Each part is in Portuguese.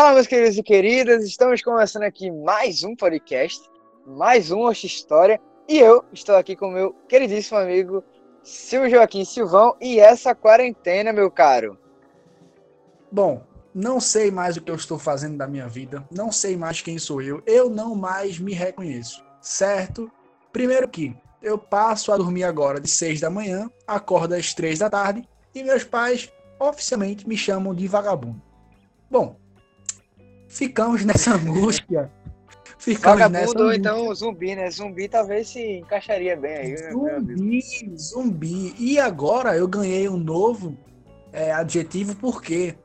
Fala, meus queridos e queridas, estamos começando aqui mais um podcast, mais um Oxa História, e eu estou aqui com meu queridíssimo amigo Silvio Joaquim Silvão, e essa quarentena, meu caro. Bom, não sei mais o que eu estou fazendo da minha vida, não sei mais quem sou eu, eu não mais me reconheço, certo? Primeiro que eu passo a dormir agora de 6 da manhã, acordo às 3 da tarde, e meus pais oficialmente me chamam de vagabundo. Bom, ficamos nessa angústia. Ficamos Vagabundo nessa ou então zumbi, né? Zumbi talvez se encaixaria bem aí. Né, zumbi, zumbi. E agora eu ganhei um novo é, adjetivo porque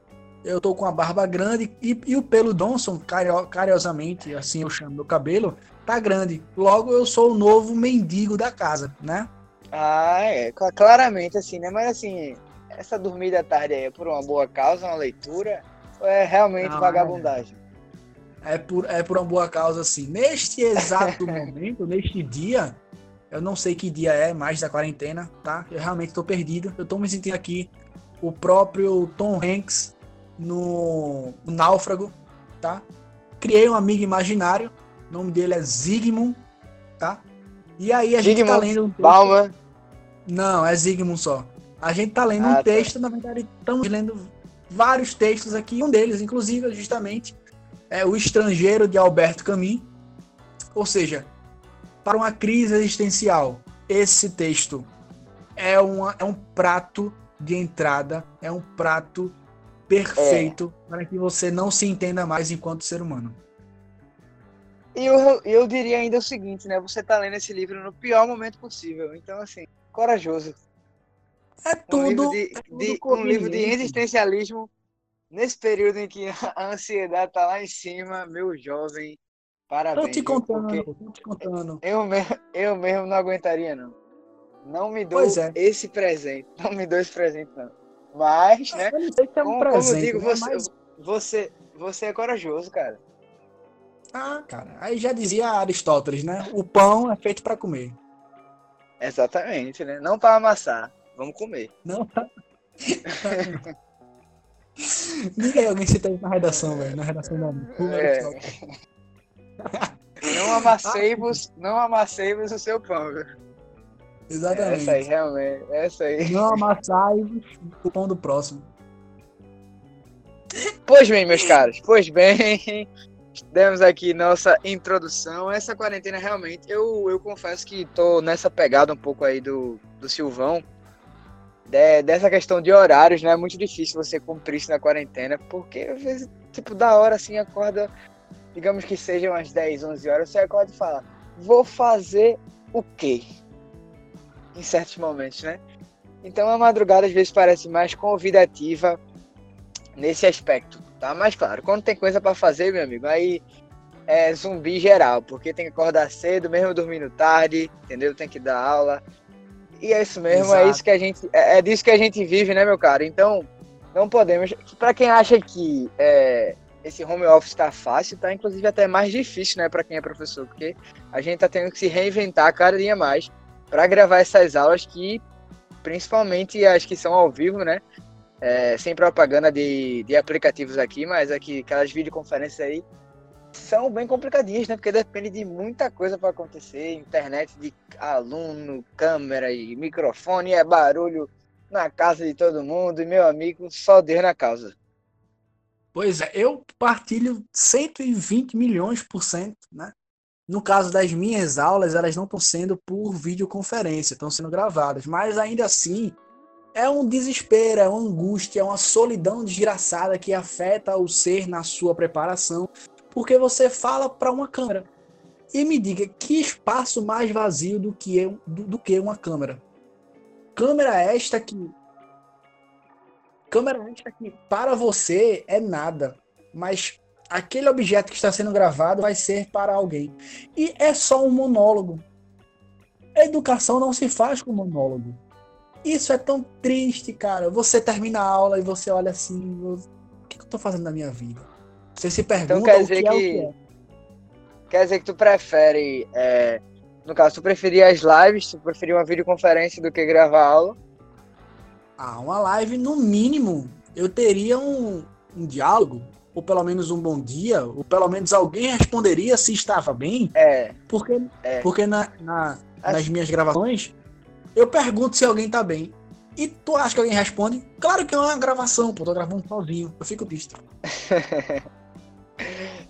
eu tô com a barba grande e, e o pelo Donson, cario, cariosamente, assim eu chamo meu cabelo, tá grande. Logo eu sou o novo mendigo da casa, né? Ah, é. Claramente assim, né? Mas assim, essa dormida tarde aí é por uma boa causa, uma leitura, é realmente Não, vagabundagem? É, é, por, é por uma boa causa, assim. Neste exato momento, neste dia, eu não sei que dia é mais da quarentena, tá? Eu realmente tô perdido. Eu tô me sentindo aqui o próprio Tom Hanks no, no Náufrago, tá? Criei um amigo imaginário, o nome dele é Zygmunt, tá? E aí a gente tá lendo um texto... Palma. Não, é Zygmunt só. A gente tá lendo ah, um tá. texto, na verdade, estamos lendo vários textos aqui, um deles, inclusive, é justamente é O Estrangeiro de Alberto Camus. Ou seja, para uma crise existencial, esse texto é, uma, é um prato de entrada, é um prato perfeito é. para que você não se entenda mais enquanto ser humano. E eu, eu diria ainda o seguinte, né? Você está lendo esse livro no pior momento possível. Então, assim, corajoso. É tudo. Um livro de, é tudo de um livro de existencialismo nesse período em que a ansiedade está lá em cima, meu jovem. Parabéns. Tô te contando, tô te contando. Eu mesmo, eu mesmo não aguentaria, não. Não me dou é. esse presente. Não me dou esse presente, não. Mas, né? É um como, presente, como eu digo, né? você, Mas... você, você é corajoso, cara. Ah, cara. Aí já dizia Aristóteles, né? O pão é feito para comer. Exatamente, né? Não para amassar. Vamos comer. Não. Diga aí alguém cita isso na redação, velho. Na redação da. É. Não amassei-vos, não amassei-vos o seu pão, velho. Exatamente. Essa aí, realmente. Essa aí. Não amassai o pão do próximo. Pois bem, meus caros. Pois bem. Demos aqui nossa introdução. Essa quarentena realmente, eu, eu confesso que tô nessa pegada um pouco aí do, do Silvão de, dessa questão de horários, né? É muito difícil você cumprir isso na quarentena, porque às vezes, tipo, da hora assim, acorda, digamos que sejam umas 10, 11 horas, você acorda e fala, vou fazer o quê? Em certos momentos, né? Então a madrugada às vezes parece mais convidativa nesse aspecto, tá? Mas claro, quando tem coisa para fazer, meu amigo, aí é zumbi geral, porque tem que acordar cedo, mesmo dormindo tarde, entendeu? Tem que dar aula. E é isso mesmo, Exato. é isso que a gente. É, é, disso que a gente vive, né, meu cara? Então, não podemos. Para quem acha que é, esse home office está fácil, tá inclusive até mais difícil, né, para quem é professor, porque a gente tá tendo que se reinventar cada dia mais para gravar essas aulas que, principalmente as que são ao vivo, né? É, sem propaganda de, de aplicativos aqui, mas aqui, aquelas videoconferências aí, são bem complicadinhas, né? Porque depende de muita coisa para acontecer, internet de aluno, câmera e microfone, é barulho na casa de todo mundo, e meu amigo, só Deus na causa. Pois é, eu partilho 120 milhões por cento, né? No caso das minhas aulas, elas não estão sendo por videoconferência, estão sendo gravadas, mas ainda assim é um desespero, é uma angústia, é uma solidão desgraçada que afeta o ser na sua preparação porque você fala para uma câmera. E me diga, que espaço mais vazio do que, eu, do, do que uma câmera? Câmera esta que. Câmera esta que para você é nada, mas aquele objeto que está sendo gravado vai ser para alguém. E é só um monólogo. A educação não se faz com monólogo. Isso é tão triste, cara. Você termina a aula e você olha assim: o que eu estou fazendo na minha vida? Você se pergunta então, quer dizer que, é que, é. Quer dizer que tu prefere, é, no caso, tu preferia as lives, tu preferia uma videoconferência do que gravar aula? Ah, uma live, no mínimo, eu teria um, um diálogo, ou pelo menos um bom dia, ou pelo menos alguém responderia se estava bem. É. Porque, é. porque na, na nas assim. minhas gravações, eu pergunto se alguém tá bem. E tu acha que alguém responde? Claro que não é uma gravação, pô, tô gravando sozinho. Eu fico triste.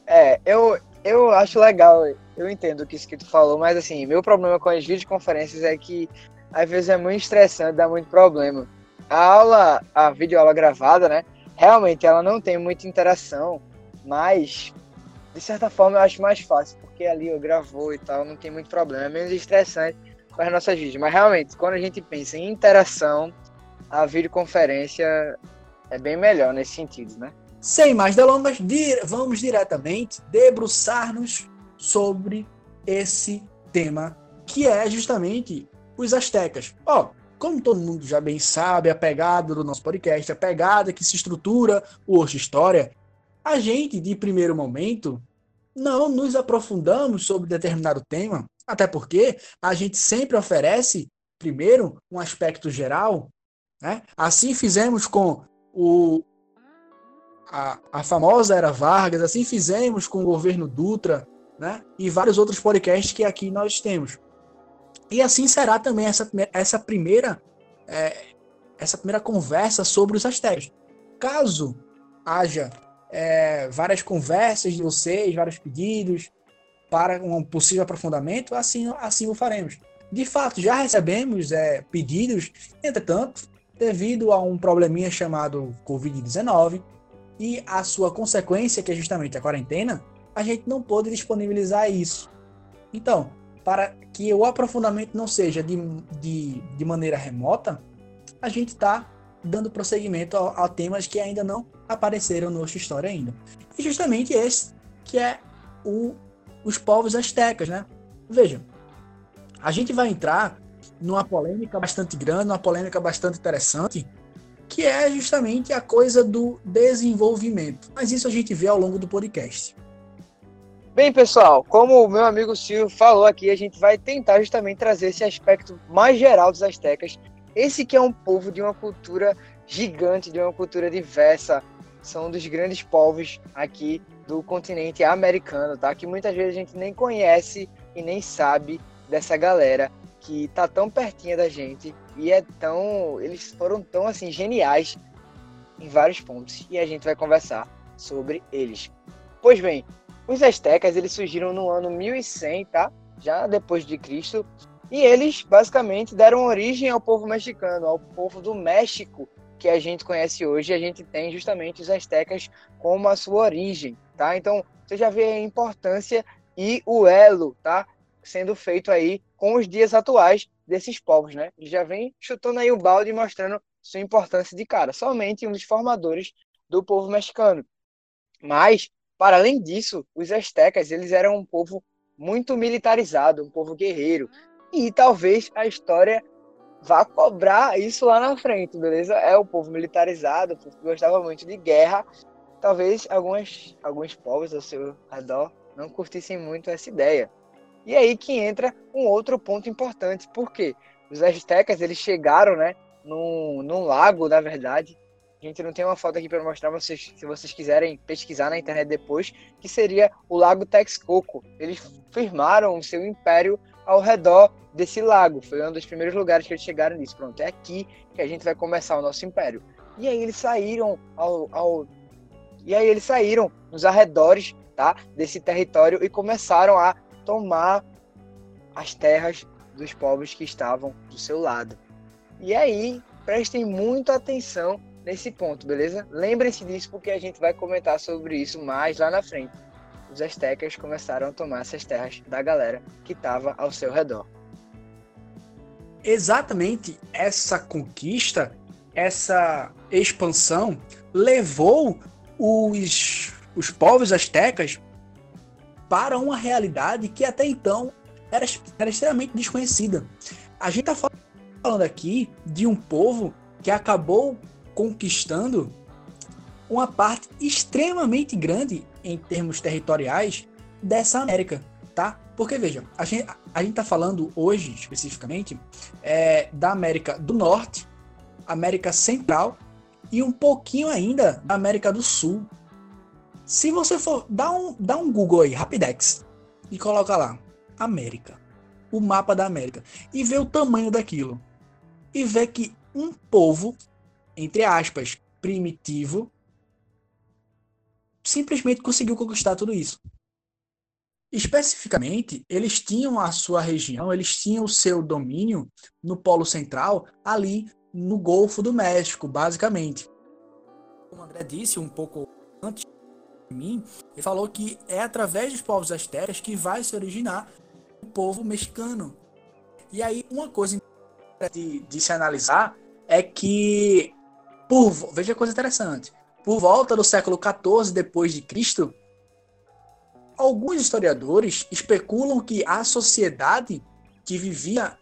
é, eu, eu acho legal, eu entendo o que isso que falou, mas assim, meu problema com as videoconferências é que às vezes é muito estressante, dá muito problema. A aula, a videoaula gravada, né? Realmente ela não tem muita interação, mas de certa forma eu acho mais fácil, porque ali eu gravou e tal, não tem muito problema, é menos estressante para as nossas vídeos. Mas realmente, quando a gente pensa em interação, a videoconferência é bem melhor nesse sentido, né? Sem mais delongas, vamos diretamente debruçar-nos sobre esse tema, que é justamente os astecas. Ó, oh, como todo mundo já bem sabe, a pegada do nosso podcast, a pegada que se estrutura o Oxo História, a gente, de primeiro momento, não nos aprofundamos sobre determinado tema, até porque a gente sempre oferece, primeiro, um aspecto geral. Né? Assim fizemos com o, a, a famosa Era Vargas, assim fizemos com o governo Dutra, né? e vários outros podcasts que aqui nós temos. E assim será também essa, essa primeira é, essa primeira conversa sobre os astecas. Caso haja é, várias conversas de vocês, vários pedidos para um possível aprofundamento, assim, assim o faremos. De fato, já recebemos é, pedidos, entretanto, devido a um probleminha chamado Covid-19 e a sua consequência, que é justamente a quarentena, a gente não pôde disponibilizar isso. Então, para que o aprofundamento não seja de, de, de maneira remota, a gente está dando prosseguimento a, a, temas que ainda não apareceram no nossa história ainda. E justamente esse que é o, os povos astecas, né? Veja, a gente vai entrar numa polêmica bastante grande, uma polêmica bastante interessante, que é justamente a coisa do desenvolvimento. Mas isso a gente vê ao longo do podcast. Bem, pessoal, como o meu amigo Silvio falou aqui, a gente vai tentar justamente trazer esse aspecto mais geral dos astecas. Esse que é um povo de uma cultura gigante, de uma cultura diversa. São um dos grandes povos aqui do continente americano, tá? Que muitas vezes a gente nem conhece e nem sabe dessa galera que tá tão pertinho da gente e é tão, eles foram tão assim geniais em vários pontos e a gente vai conversar sobre eles. Pois bem, os astecas eles surgiram no ano 1100, tá? Já depois de Cristo, e eles basicamente deram origem ao povo mexicano, ao povo do México que a gente conhece hoje. A gente tem justamente os astecas como a sua origem, tá? Então você já vê a importância e o elo, tá? Sendo feito aí com os dias atuais desses povos, né? Já vem chutando aí o balde e mostrando sua importância de cara. Somente um dos formadores do povo mexicano. Mas para além disso, os astecas eles eram um povo muito militarizado, um povo guerreiro. E talvez a história vá cobrar isso lá na frente, beleza? É o povo militarizado, gostava muito de guerra. Talvez algumas, alguns povos ao seu redor não curtissem muito essa ideia. E aí que entra um outro ponto importante, porque os astecas eles chegaram, né, num, num lago, na verdade, a gente não tem uma foto aqui para mostrar, vocês, se vocês quiserem pesquisar na internet depois, que seria o Lago Texcoco. Eles firmaram o seu império ao redor desse lago. Foi um dos primeiros lugares que eles chegaram nisso. Pronto, é aqui que a gente vai começar o nosso império. E aí eles saíram ao, ao e aí eles saíram nos arredores, tá, desse território e começaram a tomar as terras dos povos que estavam do seu lado. E aí, prestem muita atenção nesse ponto, beleza? Lembrem-se disso porque a gente vai comentar sobre isso mais lá na frente. Os astecas começaram a tomar essas terras da galera que estava ao seu redor. Exatamente essa conquista, essa expansão levou os, os povos astecas para uma realidade que até então era, era extremamente desconhecida. A gente está falando aqui de um povo que acabou conquistando uma parte extremamente grande em termos territoriais dessa América, tá? Porque veja, a gente a gente está falando hoje especificamente é, da América do Norte, América Central e um pouquinho ainda da América do Sul. Se você for, dá um, dá um Google aí, Rapidex, e coloca lá, América, o mapa da América, e vê o tamanho daquilo. E vê que um povo, entre aspas, primitivo, simplesmente conseguiu conquistar tudo isso. Especificamente, eles tinham a sua região, eles tinham o seu domínio no Polo Central, ali no Golfo do México, basicamente. Como André disse um pouco antes mim, falou que é através dos povos astecas que vai se originar o povo mexicano. E aí, uma coisa de, de se analisar é que, por, veja coisa interessante, por volta do século XIV depois de Cristo, alguns historiadores especulam que a sociedade que vivia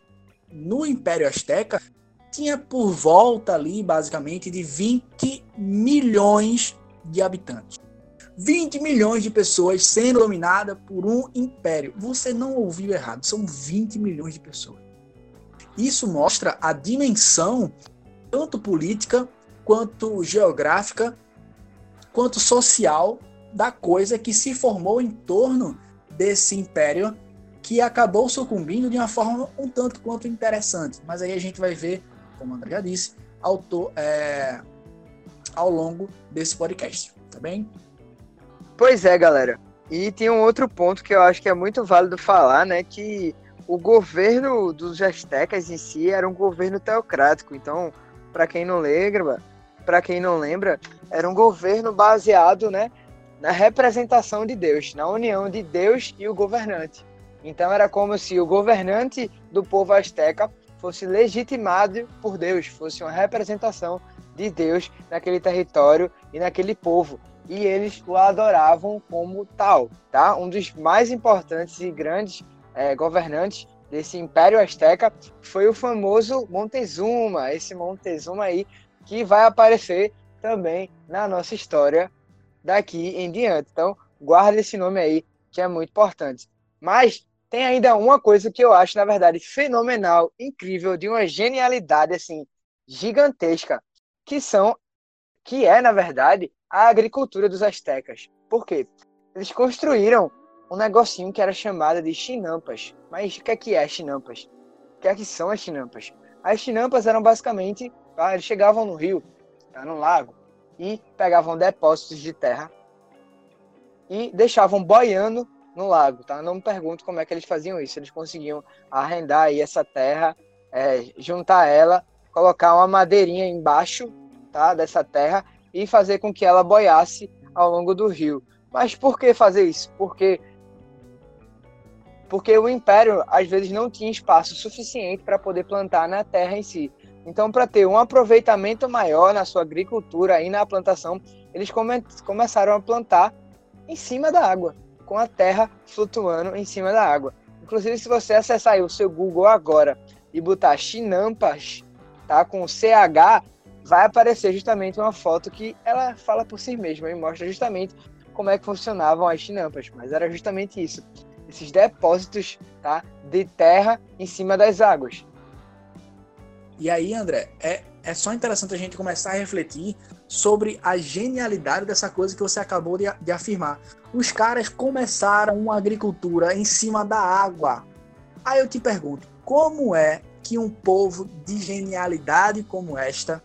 no Império Azteca tinha por volta ali, basicamente, de 20 milhões de habitantes. 20 milhões de pessoas sendo dominadas por um império. Você não ouviu errado, são 20 milhões de pessoas. Isso mostra a dimensão, tanto política, quanto geográfica, quanto social da coisa que se formou em torno desse império que acabou sucumbindo de uma forma um tanto quanto interessante. Mas aí a gente vai ver, como o André já disse, autor, é, ao longo desse podcast, tá bem? Pois é, galera. E tem um outro ponto que eu acho que é muito válido falar, né? Que o governo dos astecas em si era um governo teocrático. Então, para quem não lembra, para quem não lembra, era um governo baseado, né, na representação de Deus, na união de Deus e o governante. Então era como se o governante do povo asteca fosse legitimado por Deus, fosse uma representação de Deus naquele território e naquele povo. E eles o adoravam como tal, tá? Um dos mais importantes e grandes é, governantes desse Império Azteca foi o famoso Montezuma, esse Montezuma aí que vai aparecer também na nossa história daqui em diante. Então, guarda esse nome aí, que é muito importante. Mas tem ainda uma coisa que eu acho, na verdade, fenomenal, incrível, de uma genialidade assim gigantesca, que são que é, na verdade, a agricultura dos astecas. Por quê? Eles construíram um negocinho que era chamado de chinampas. Mas o que é que é chinampas? O que é que são as chinampas? As chinampas eram basicamente, ah, eles chegavam no rio, tá, no lago, e pegavam depósitos de terra e deixavam boiando no lago, tá? Não me pergunto como é que eles faziam isso. Eles conseguiam arrendar aí essa terra, é, juntar ela, colocar uma madeirinha embaixo, tá? Dessa terra e fazer com que ela boiasse ao longo do rio. Mas por que fazer isso? Porque porque o império às vezes não tinha espaço suficiente para poder plantar na terra em si. Então, para ter um aproveitamento maior na sua agricultura e na plantação, eles come começaram a plantar em cima da água, com a terra flutuando em cima da água. Inclusive, se você acessar o seu Google agora e botar chinampas, tá, com CH, vai aparecer justamente uma foto que ela fala por si mesma e mostra justamente como é que funcionavam as chinampas. Mas era justamente isso, esses depósitos, tá, de terra em cima das águas. E aí, André, é, é só interessante a gente começar a refletir sobre a genialidade dessa coisa que você acabou de, de afirmar. Os caras começaram uma agricultura em cima da água. Aí eu te pergunto, como é que um povo de genialidade como esta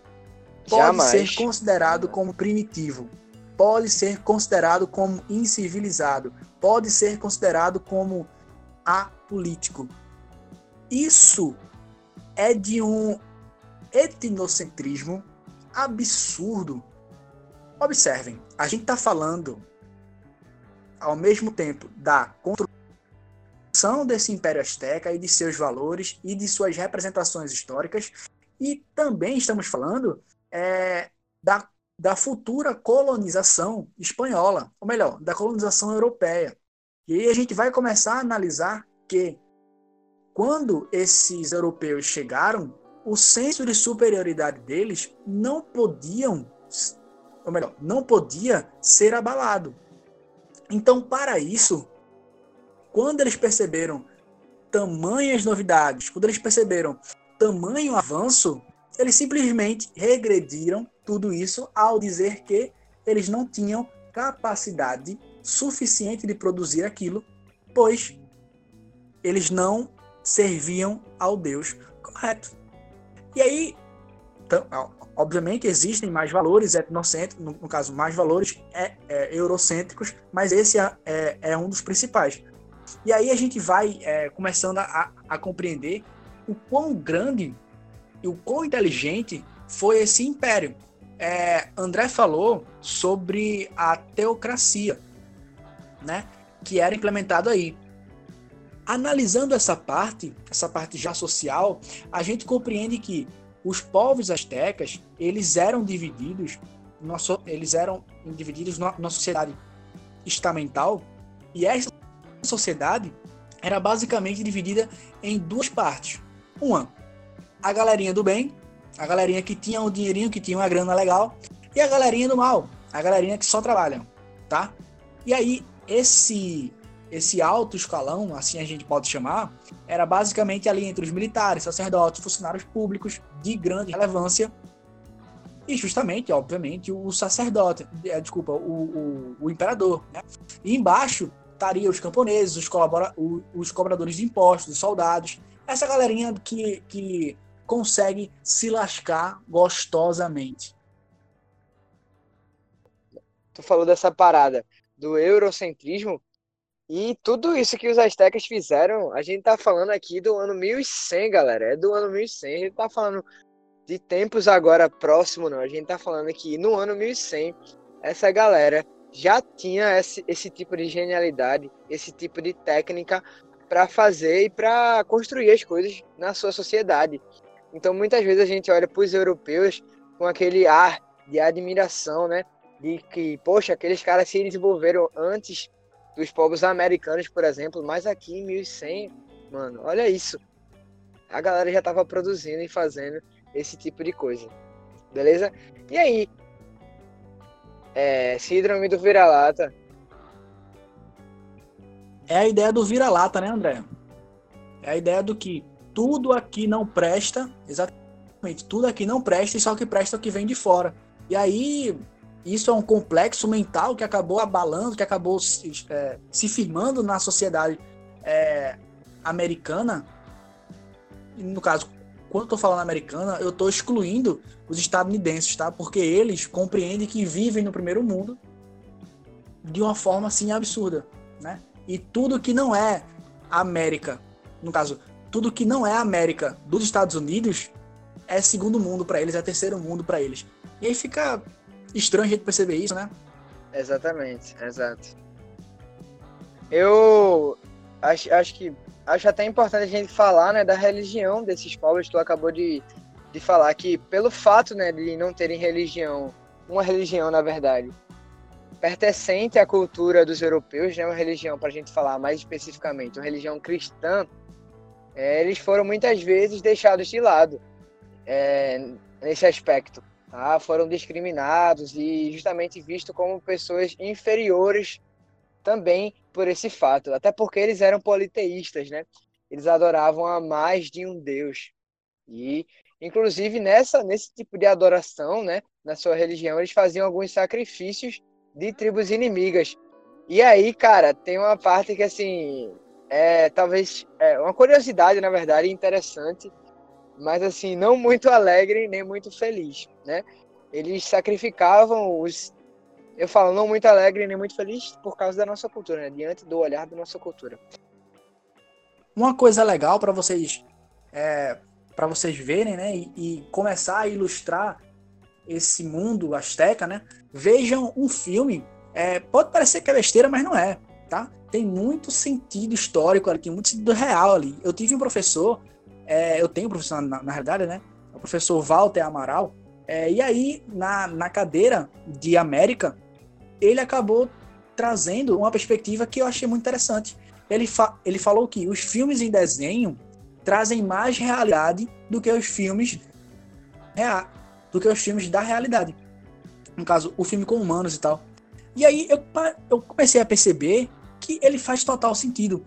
pode Jamais. ser considerado como primitivo? Pode ser considerado como incivilizado? Pode ser considerado como apolítico? Isso é de um etnocentrismo absurdo. Observem, a gente está falando ao mesmo tempo da construção desse Império Azteca e de seus valores e de suas representações históricas, e também estamos falando é, da, da futura colonização espanhola, ou melhor, da colonização europeia. E aí a gente vai começar a analisar que quando esses europeus chegaram, o senso de superioridade deles não podiam, ou melhor, não podia ser abalado. Então, para isso, quando eles perceberam tamanhas novidades, quando eles perceberam tamanho avanço, eles simplesmente regrediram tudo isso ao dizer que eles não tinham capacidade suficiente de produzir aquilo, pois eles não serviam ao Deus correto. E aí, então, obviamente, existem mais valores etnocêntricos, no, no caso, mais valores é, é, eurocêntricos, mas esse é, é, é, um dos principais. E aí a gente vai é, começando a, a compreender o quão grande e o quão inteligente foi esse império. É, André falou sobre a teocracia, né, que era implementado aí. Analisando essa parte, essa parte já social, a gente compreende que os povos astecas eles eram divididos, nosso, eles eram divididos na, na sociedade estamental e essa sociedade era basicamente dividida em duas partes. Uma, a galerinha do bem, a galerinha que tinha um dinheirinho, que tinha uma grana legal, e a galerinha do mal, a galerinha que só trabalha, tá? E aí esse esse alto escalão, assim a gente pode chamar, era basicamente ali entre os militares, sacerdotes, funcionários públicos de grande relevância e justamente, obviamente, o sacerdote, é, desculpa, o, o, o imperador. Né? E embaixo estaria os camponeses, os, colabora, os cobradores de impostos, os soldados, essa galerinha que, que consegue se lascar gostosamente. Tu falou dessa parada do eurocentrismo, e tudo isso que os astecas fizeram, a gente tá falando aqui do ano 1100, galera. É do ano 1100. A gente tá falando de tempos agora próximo, não. A gente tá falando que no ano 1100, essa galera já tinha esse, esse tipo de genialidade, esse tipo de técnica para fazer e para construir as coisas na sua sociedade. Então, muitas vezes a gente olha para os europeus com aquele ar de admiração, né? De que, poxa, aqueles caras se desenvolveram antes dos povos americanos, por exemplo, mas aqui em 1100, mano, olha isso. A galera já tava produzindo e fazendo esse tipo de coisa. Beleza? E aí? É, síndrome do vira-lata. É a ideia do vira-lata, né, André? É a ideia do que tudo aqui não presta, exatamente, tudo aqui não presta e só que presta é o que vem de fora. E aí isso é um complexo mental que acabou abalando, que acabou se, é, se firmando na sociedade é, americana. No caso, quando eu tô falando americana, eu tô excluindo os estadunidenses, tá? Porque eles compreendem que vivem no primeiro mundo de uma forma assim absurda, né? E tudo que não é América, no caso, tudo que não é América dos Estados Unidos é segundo mundo para eles, é terceiro mundo para eles. E aí fica estranho a gente perceber isso, né? Exatamente, exato. Eu acho, acho que acho até importante a gente falar, né, da religião desses povos. Tu acabou de, de falar que pelo fato, né, de não terem religião, uma religião na verdade, pertencente à cultura dos europeus, né, uma religião para a gente falar mais especificamente, uma religião cristã, é, eles foram muitas vezes deixados de lado é, nesse aspecto tá? foram discriminados e justamente vistos como pessoas inferiores também por esse fato, até porque eles eram politeístas, né? Eles adoravam a mais de um Deus. E inclusive nessa nesse tipo de adoração, né, na sua religião, eles faziam alguns sacrifícios de tribos inimigas. E aí, cara, tem uma parte que assim, é talvez é uma curiosidade, na verdade, interessante mas assim, não muito alegre nem muito feliz, né? Eles sacrificavam os. Eu falo não muito alegre nem muito feliz por causa da nossa cultura, né? Diante do olhar da nossa cultura. Uma coisa legal para vocês é, para vocês verem, né? E, e, começar a ilustrar esse mundo asteca, né? Vejam um filme. É, pode parecer que é besteira, mas não é, tá? Tem muito sentido histórico ali, tem muito sentido real ali. Eu tive um professor é, eu tenho um professor, na, na realidade, né? O professor Walter Amaral. É, e aí, na, na cadeira de América, ele acabou trazendo uma perspectiva que eu achei muito interessante. Ele, fa ele falou que os filmes em desenho trazem mais realidade do que os filmes do que os filmes da realidade. No caso, o filme com humanos e tal. E aí eu, eu comecei a perceber que ele faz total sentido.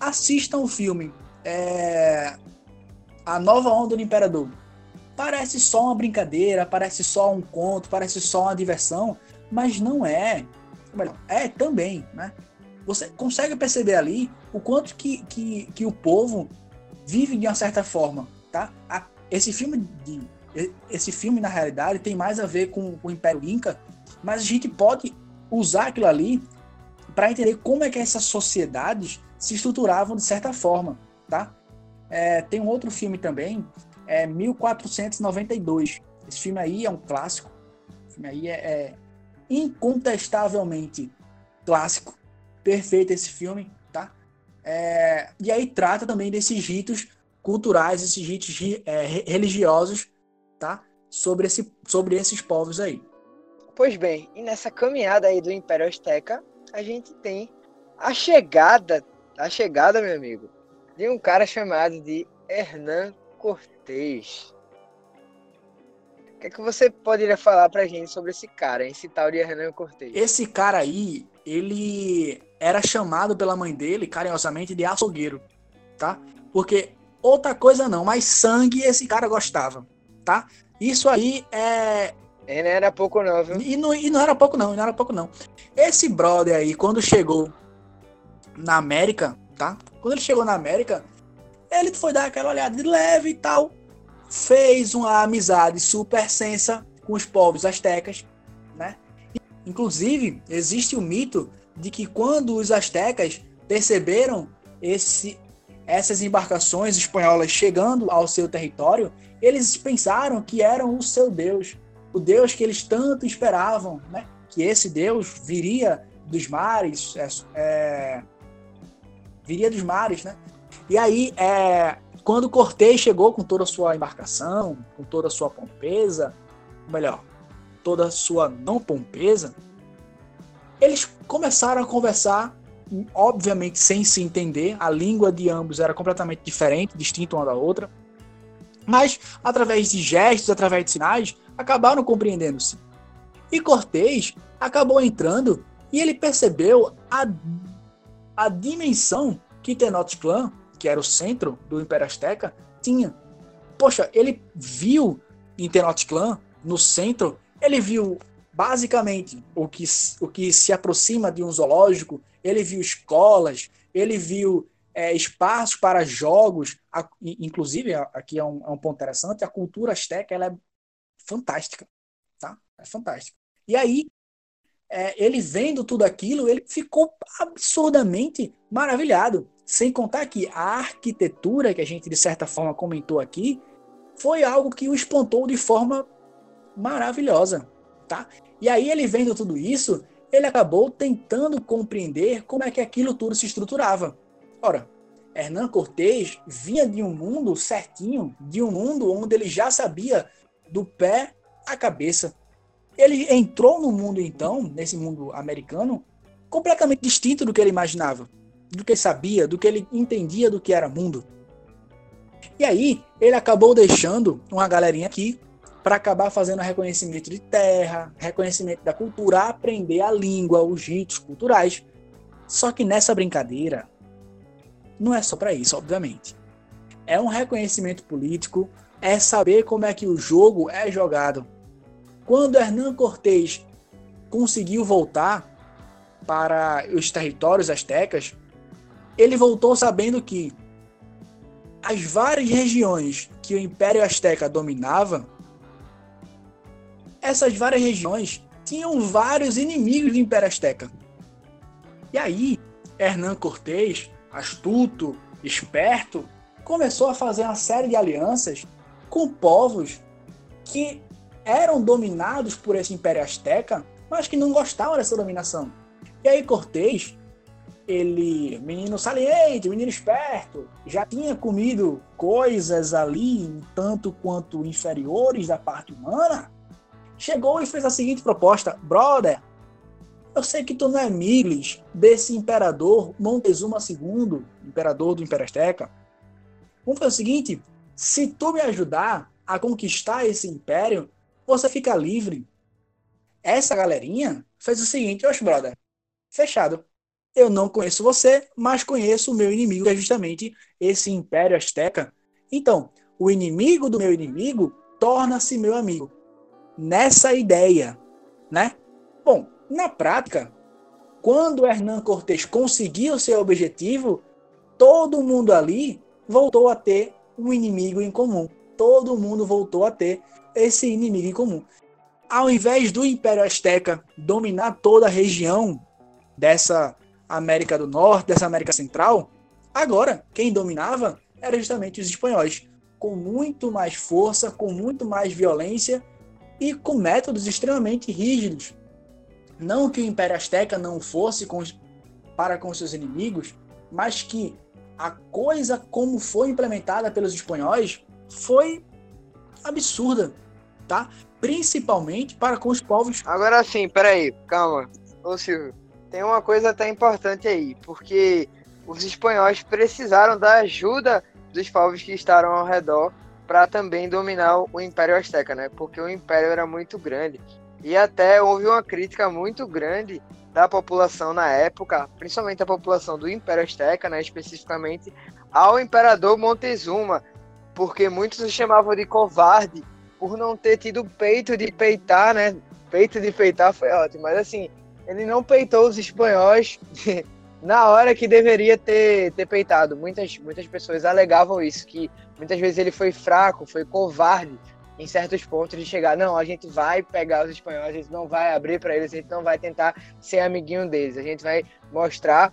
Assistam o filme é, a nova onda do Imperador. Parece só uma brincadeira, parece só um conto, parece só uma diversão, mas não é. É também, né? Você consegue perceber ali o quanto que, que, que o povo vive de uma certa forma, tá? Esse filme de esse filme na realidade tem mais a ver com o Império Inca, mas a gente pode usar aquilo ali para entender como é que essas sociedades se estruturavam de certa forma, tá? É, tem um outro filme também, é 1492. Esse filme aí é um clássico. Esse filme aí é, é incontestavelmente clássico. Perfeito esse filme, tá? É, e aí trata também desses ritos culturais, esses ritos é, religiosos, tá? Sobre, esse, sobre esses povos aí. Pois bem, e nessa caminhada aí do Império Azteca, a gente tem a chegada, a chegada, meu amigo, de um cara chamado de Hernán Cortés. O que, é que você poderia falar pra gente sobre esse cara, esse tal de Hernán Cortés? Esse cara aí, ele era chamado pela mãe dele, carinhosamente, de açougueiro, tá? Porque outra coisa não, mas sangue esse cara gostava, tá? Isso aí é, e não era pouco não, viu? E não, e não era pouco não, não era pouco não. Esse brother aí, quando chegou na América, tá? Quando ele chegou na América, ele foi dar aquela olhada de leve e tal. Fez uma amizade super sensa com os povos astecas, né? Inclusive, existe o mito de que quando os astecas perceberam esse, essas embarcações espanholas chegando ao seu território, eles pensaram que eram o seu deus o Deus que eles tanto esperavam, né? Que esse Deus viria dos mares, é, é, viria dos mares, né? E aí, é, quando Cortês chegou com toda a sua embarcação, com toda a sua pompeza, melhor, toda a sua não pompeza, eles começaram a conversar, obviamente sem se entender, a língua de ambos era completamente diferente, distinta uma da outra, mas através de gestos, através de sinais, acabaram compreendendo-se. E Cortés acabou entrando e ele percebeu a, a dimensão que Tenochtitlan, que era o centro do Império Azteca, tinha. Poxa, ele viu em Tenochtitlan, no centro, ele viu basicamente o que, o que se aproxima de um zoológico, ele viu escolas, ele viu é, espaços para jogos, a, inclusive, aqui é um, é um ponto interessante, a cultura azteca ela é fantástica, tá? É fantástica. E aí, é, ele vendo tudo aquilo, ele ficou absurdamente maravilhado. Sem contar que a arquitetura que a gente, de certa forma, comentou aqui, foi algo que o espantou de forma maravilhosa, tá? E aí, ele vendo tudo isso, ele acabou tentando compreender como é que aquilo tudo se estruturava. Ora, Hernán Cortés vinha de um mundo certinho, de um mundo onde ele já sabia do pé à cabeça. Ele entrou no mundo, então, nesse mundo americano, completamente distinto do que ele imaginava, do que sabia, do que ele entendia do que era mundo. E aí, ele acabou deixando uma galerinha aqui para acabar fazendo reconhecimento de terra, reconhecimento da cultura, aprender a língua, os ritos culturais. Só que nessa brincadeira, não é só para isso, obviamente. É um reconhecimento político, é saber como é que o jogo é jogado. Quando Hernán Cortés conseguiu voltar para os territórios astecas, ele voltou sabendo que as várias regiões que o Império Azteca dominava, essas várias regiões tinham vários inimigos do Império Azteca. E aí, Hernán Cortés, astuto, esperto, começou a fazer uma série de alianças com povos que eram dominados por esse Império Azteca, mas que não gostavam dessa dominação. E aí Cortés, ele, menino saliente, menino esperto, já tinha comido coisas ali um tanto quanto inferiores da parte humana, chegou e fez a seguinte proposta: Brother, eu sei que tu não é Miglis desse imperador Montezuma II, imperador do Império Azteca. Vamos fazer o seguinte: se tu me ajudar a conquistar esse império, você fica livre. Essa galerinha fez o seguinte, oxe, brother, fechado. Eu não conheço você, mas conheço o meu inimigo, que é justamente esse Império Azteca. Então, o inimigo do meu inimigo torna-se meu amigo. Nessa ideia, né? Bom, na prática, quando Hernán Cortés conseguiu seu objetivo, todo mundo ali voltou a ter um inimigo em comum. Todo mundo voltou a ter esse inimigo em comum. Ao invés do Império Azteca dominar toda a região dessa América do Norte, dessa América Central, agora quem dominava era justamente os espanhóis, com muito mais força, com muito mais violência e com métodos extremamente rígidos. Não que o Império Azteca não fosse com, para com seus inimigos, mas que a coisa como foi implementada pelos espanhóis foi absurda, tá? Principalmente para com os povos. Agora sim, peraí, calma. Ô Silvio, tem uma coisa até importante aí, porque os espanhóis precisaram da ajuda dos povos que estavam ao redor para também dominar o Império Azteca, né? Porque o Império era muito grande. E até houve uma crítica muito grande da população na época, principalmente a população do Império Azteca, né, especificamente ao imperador Montezuma, porque muitos o chamavam de covarde por não ter tido peito de peitar, né? Peito de peitar foi ótimo, mas assim, ele não peitou os espanhóis na hora que deveria ter, ter peitado. Muitas, muitas pessoas alegavam isso, que muitas vezes ele foi fraco, foi covarde em certos pontos de chegar, não, a gente vai pegar os espanhóis, a gente não vai abrir para eles, a gente não vai tentar ser amiguinho deles, a gente vai mostrar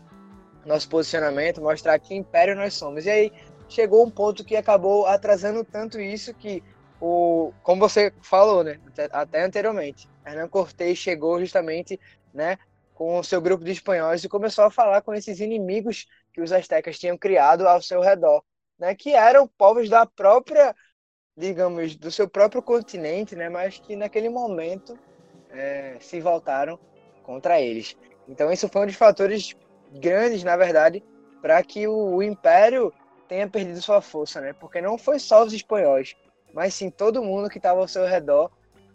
nosso posicionamento, mostrar que império nós somos. E aí chegou um ponto que acabou atrasando tanto isso que o, como você falou, né, até anteriormente, Hernán Cortés chegou justamente, né, com o seu grupo de espanhóis e começou a falar com esses inimigos que os astecas tinham criado ao seu redor, né, que eram povos da própria, digamos, do seu próprio continente, né, mas que naquele momento é, se voltaram contra eles. Então isso foi um dos fatores grandes, na verdade, para que o, o império tenha perdido sua força, né? Porque não foi só os espanhóis, mas sim todo mundo que estava ao seu redor,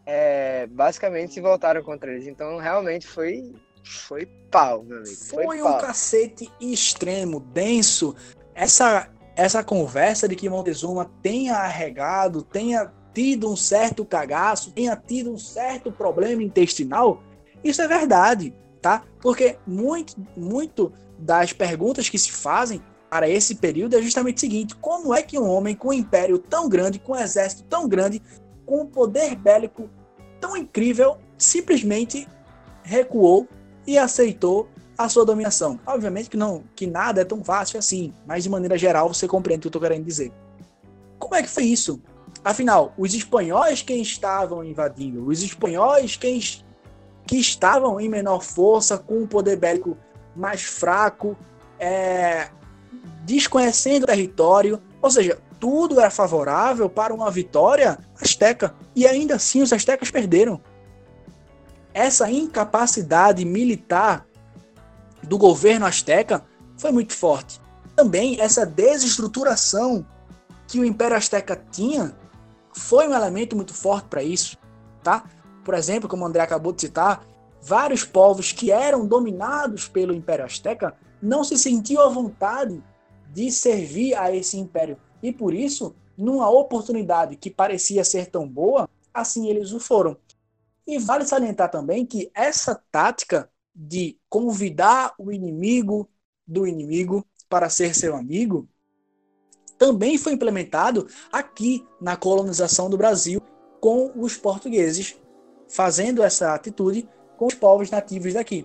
é, basicamente se voltaram contra eles. Então realmente foi foi pau, meu amigo. Foi, foi um cacete extremo, denso. Essa, essa conversa de que Montezuma tenha arregado, tenha tido um certo cagaço, tenha tido um certo problema intestinal, isso é verdade, tá? Porque muito, muito das perguntas que se fazem para esse período é justamente o seguinte: como é que um homem com um império tão grande, com um exército tão grande, com um poder bélico tão incrível, simplesmente recuou e aceitou a sua dominação. Obviamente que não, que nada é tão fácil assim, mas de maneira geral você compreende o que eu estou querendo dizer. Como é que foi isso? Afinal, os espanhóis quem estavam invadindo, os espanhóis quem que estavam em menor força, com um poder bélico mais fraco, é, desconhecendo o território, ou seja, tudo era favorável para uma vitória asteca, e ainda assim os astecas perderam essa incapacidade militar do governo asteca foi muito forte. Também essa desestruturação que o Império Azteca tinha foi um elemento muito forte para isso, tá? Por exemplo, como o André acabou de citar, vários povos que eram dominados pelo Império Azteca não se sentiam à vontade de servir a esse império. E por isso, numa oportunidade que parecia ser tão boa, assim eles o foram. E vale salientar também que essa tática de convidar o inimigo do inimigo para ser seu amigo também foi implementado aqui na colonização do Brasil com os portugueses, fazendo essa atitude com os povos nativos daqui.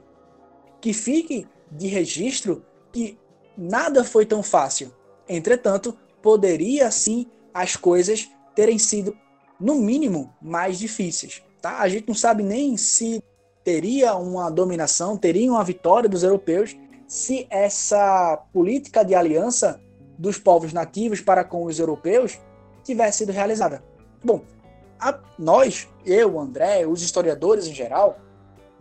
Que fique de registro que nada foi tão fácil. Entretanto, poderia sim as coisas terem sido, no mínimo, mais difíceis. Tá? A gente não sabe nem se teria uma dominação, teria uma vitória dos europeus se essa política de aliança dos povos nativos para com os europeus tivesse sido realizada. Bom, a, nós, eu, André, os historiadores em geral,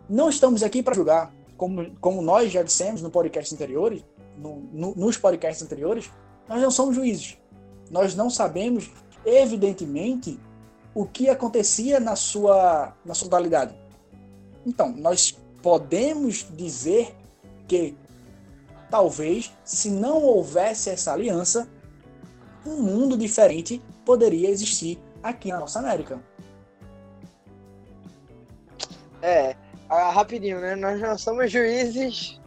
não estamos aqui para julgar, como, como nós já dissemos no podcast anteriores, no, no, nos podcasts anteriores, nós não somos juízes. Nós não sabemos, evidentemente, o que acontecia na sua, na sua totalidade. Então, nós podemos dizer que talvez, se não houvesse essa aliança, um mundo diferente poderia existir aqui na nossa América. É, ah, rapidinho, né? Nós não somos juízes,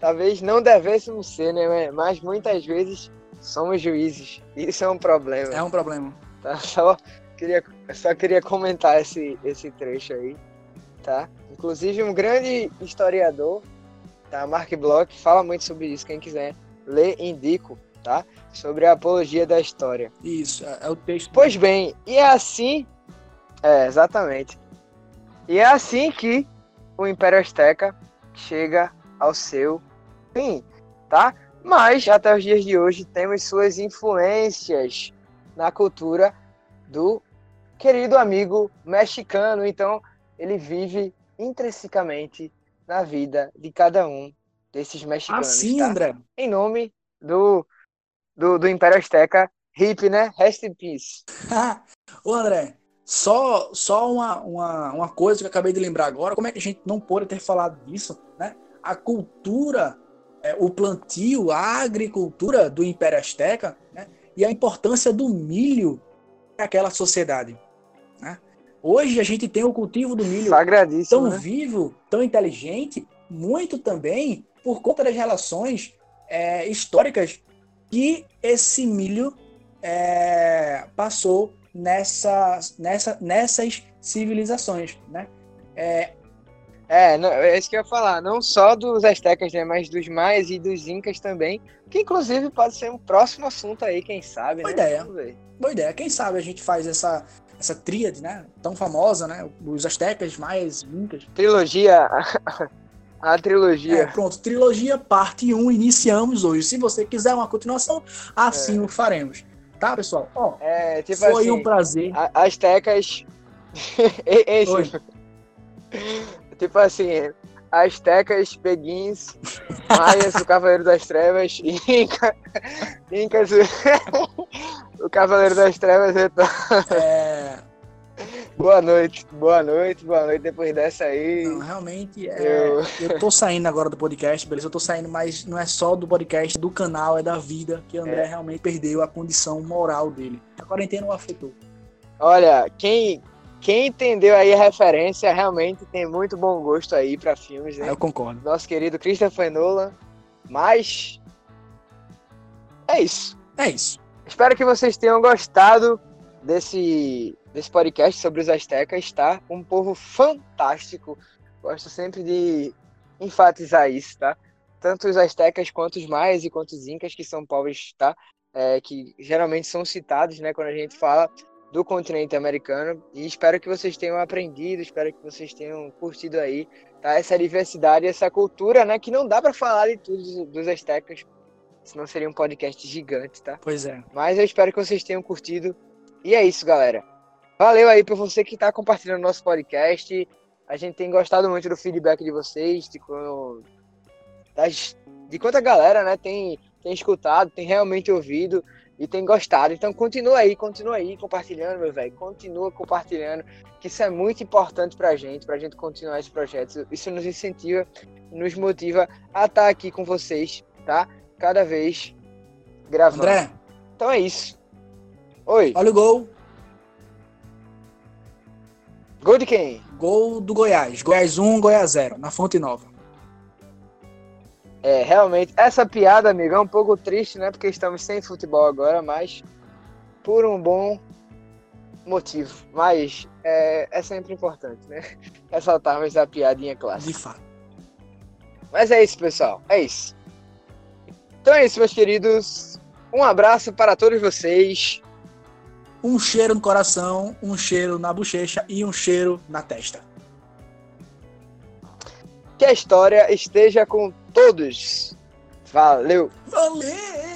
talvez não devêssemos ser, né? Mas muitas vezes somos juízes. Isso é um problema. É um problema. Tá? Só queria, só queria comentar esse, esse trecho aí, tá? Inclusive um grande historiador, tá? Mark Bloch, fala muito sobre isso. Quem quiser ler, indico, tá? Sobre a apologia da história. Isso, é, é o texto. Pois bem, e é assim. É, exatamente. E é assim que o Império Azteca chega ao seu fim, tá? Mas até os dias de hoje temos suas influências na cultura do querido amigo mexicano. Então, ele vive intrinsecamente na vida de cada um desses mexicanos. Assim, tá? André. Em nome do, do, do Império Azteca, hip, né? Rest in peace. Ô, André, só, só uma, uma, uma coisa que eu acabei de lembrar agora, como é que a gente não pode ter falado disso, né? A cultura, é, o plantio, a agricultura do Império Azteca, né? E a importância do milho naquela sociedade. Hoje a gente tem o cultivo do milho tão né? vivo, tão inteligente, muito também por conta das relações é, históricas que esse milho é, passou nessa, nessa, nessas civilizações, né? É, É, não, é isso que eu ia falar. Não só dos astecas, né? Mas dos maias e dos incas também. Que inclusive pode ser um próximo assunto aí, quem sabe, Boa né? ideia. Boa ideia. Quem sabe a gente faz essa, essa tríade, né? Tão famosa, né? Os astecas, maias, incas. Trilogia. A trilogia. É, pronto, trilogia parte 1, iniciamos hoje. Se você quiser uma continuação, assim o faremos. Tá, pessoal? Ó, É, tipo foi assim. um prazer. a- Astecas. Oi. Tipo assim. Astecas, Peguins, Maias, o Cavaleiro das Trevas, Inca, Incas, o Cavaleiro das Trevas retorna. É, Boa noite, boa noite, boa noite. Depois dessa aí. não, realmente, é, Eu- eu tô saindo agora do podcast, beleza? Eu tô saindo, mas não é só do podcast, do canal, é da vida, que o André É. realmente perdeu a condição moral dele. A quarentena o afetou. Olha, quem, quem entendeu aí a referência realmente tem muito bom gosto aí pra filmes, né? Eu concordo. Nosso querido Christopher Nolan. Mas. É isso. É isso. Espero que vocês tenham gostado desse, desse podcast sobre os astecas, tá? Um povo fantástico. Gosto sempre de enfatizar isso, tá? Tanto os astecas quanto os maias e quanto os incas, que são povos, tá? É, que geralmente são citados, né? Quando a gente fala do continente americano. E espero que vocês tenham aprendido, espero que vocês tenham curtido aí, tá? Essa diversidade, essa cultura, né? Que não dá para falar de tudo dos- dos astecas, senão seria um podcast gigante, tá? Pois é. Mas eu espero que vocês tenham curtido. E é isso, galera. Valeu aí por você que está compartilhando nosso podcast. A gente tem gostado muito do feedback de vocês, de, das- de quanta galera né, tem, tem escutado, tem realmente ouvido e tem gostado. Então continua aí, continua aí compartilhando, meu velho. Continua compartilhando, que isso é muito importante pra gente, pra gente continuar esse projeto. Isso nos incentiva, nos motiva a estar aqui com vocês, tá? Cada vez gravando. André, Então é isso. Oi, olha o gol. Gol de quem? Gol do Goiás. Goiás 1, Goiás 0, na Fonte Nova. É, realmente, essa piada, amigo, é um pouco triste, né? Porque estamos sem futebol agora, mas por um bom motivo. Mas é, é sempre importante, né? Ressaltarmos a piadinha clássica. De fato. Mas é isso, pessoal. É isso. Então é isso, meus queridos. Um abraço para todos vocês. Um cheiro no coração, um cheiro na bochecha e um cheiro na testa. Que a história esteja com todos. Valeu! Valeu!